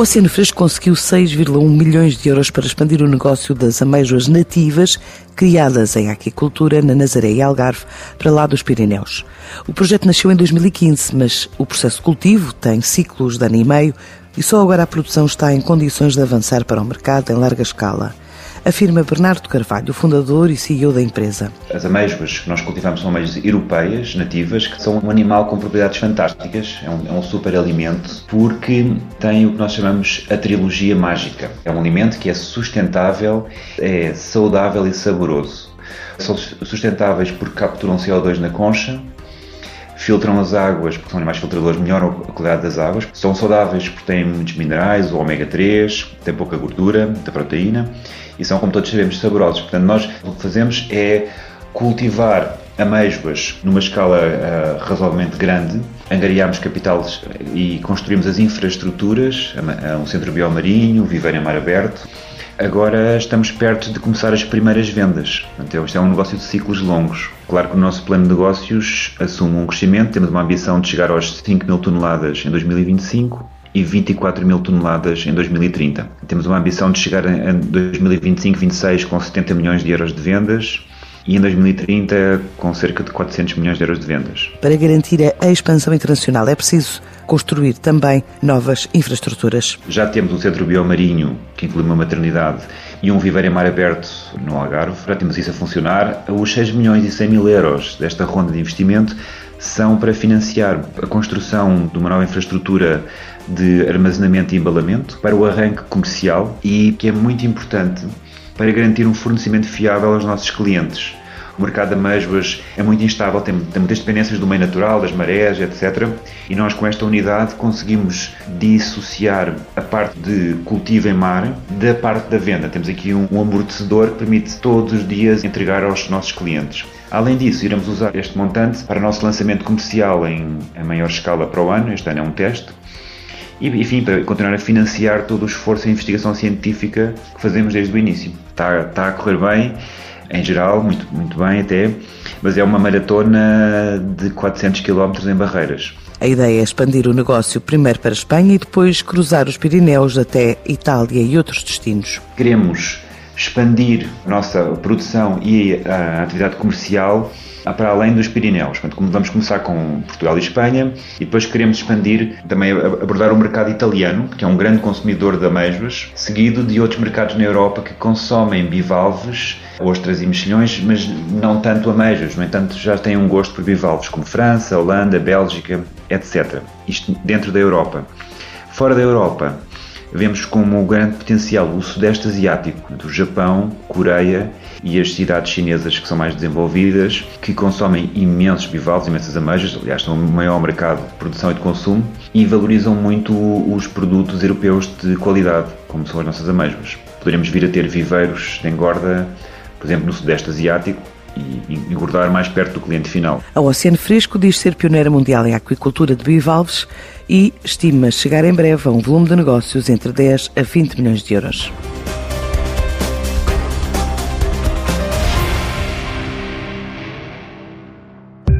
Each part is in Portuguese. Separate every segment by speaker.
Speaker 1: O Oceano Fresco conseguiu 6,1 milhões de euros para expandir o negócio das ameijoas nativas criadas em aquicultura na Nazaré e Algarve, para lá dos Pirineus. O projeto nasceu em 2015, mas o processo de cultivo tem ciclos de ano e meio e só agora a produção está em condições de avançar para o mercado em larga escala afirma Bernardo Carvalho, fundador e CEO da empresa.
Speaker 2: As amêijoas que nós cultivamos são amêijoas europeias, nativas, que são um animal com propriedades fantásticas, é um, é um super alimento, porque tem o que nós chamamos a trilogia mágica. É um alimento que é sustentável, é saudável e saboroso. São sustentáveis porque capturam CO2 na concha, filtram as águas, porque são animais filtradores, melhoram a qualidade das águas. São saudáveis porque têm muitos minerais, o ômega 3, têm pouca gordura, muita proteína e são, como todos sabemos, saborosos. Portanto, nós o que fazemos é cultivar amêijoas numa escala uh, razoavelmente grande, angariamos capitais e construímos as infraestruturas, um centro biomarinho, viveiro em mar aberto, Agora estamos perto de começar as primeiras vendas. Então, isto é um negócio de ciclos longos. Claro que o nosso plano de negócios assume um crescimento. Temos uma ambição de chegar aos 5 mil toneladas em 2025 e 24 mil toneladas em 2030. Temos uma ambição de chegar em 2025-26 com 70 milhões de euros de vendas e em 2030 com cerca de 400 milhões de euros de vendas.
Speaker 1: Para garantir a expansão internacional é preciso construir também novas infraestruturas.
Speaker 2: Já temos um centro biomarinho que inclui uma maternidade e um viveiro em mar aberto no Algarve. Já temos isso a funcionar. Os 6 milhões e 100 mil euros desta ronda de investimento são para financiar a construção de uma nova infraestrutura de armazenamento e embalamento para o arranque comercial e que é muito importante para garantir um fornecimento fiável aos nossos clientes. O mercado de amêijoas é muito instável, tem, tem muitas dependências do meio natural, das marés, etc. E nós, com esta unidade, conseguimos dissociar a parte de cultivo em mar da parte da venda. Temos aqui um, um amortecedor que permite todos os dias entregar aos nossos clientes. Além disso, iremos usar este montante para o nosso lançamento comercial em, em maior escala para o ano. Este ano é um teste e, enfim, para continuar a financiar todo o esforço em investigação científica que fazemos desde o início. Está, está a correr bem, em geral, muito, muito bem até, mas é uma maratona de 400 km em barreiras.
Speaker 1: A ideia é expandir o negócio primeiro para a Espanha e depois cruzar os Pirineus até Itália e outros destinos.
Speaker 2: Queremos expandir a nossa produção e a atividade comercial para além dos Pirineus. Portanto, vamos começar com Portugal e Espanha e depois queremos expandir, também abordar o mercado italiano, que é um grande consumidor de amêijoas, seguido de outros mercados na Europa que consomem bivalves, ostras e mexilhões, mas não tanto amêijoas. No entanto, já têm um gosto por bivalves, como França, Holanda, Bélgica, etc. Isto dentro da Europa. Fora da Europa, vemos como grande potencial o Sudeste Asiático, do Japão, Coreia e as cidades chinesas que são mais desenvolvidas, que consomem imensos bivalves, imensas ameijas, aliás, são o maior mercado de produção e de consumo, e valorizam muito os produtos europeus de qualidade, como são as nossas ameijas. Poderemos vir a ter viveiros de engorda, por exemplo, no Sudeste Asiático, e engordar mais perto do cliente final.
Speaker 1: A Oceano Fresco diz ser pioneira mundial em aquicultura de bivalves e estima chegar em breve a um volume de negócios entre 10 a 20 milhões de euros.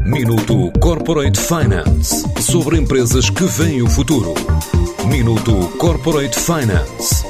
Speaker 3: Minuto Corporate Finance sobre empresas que veem o futuro. Minuto Corporate Finance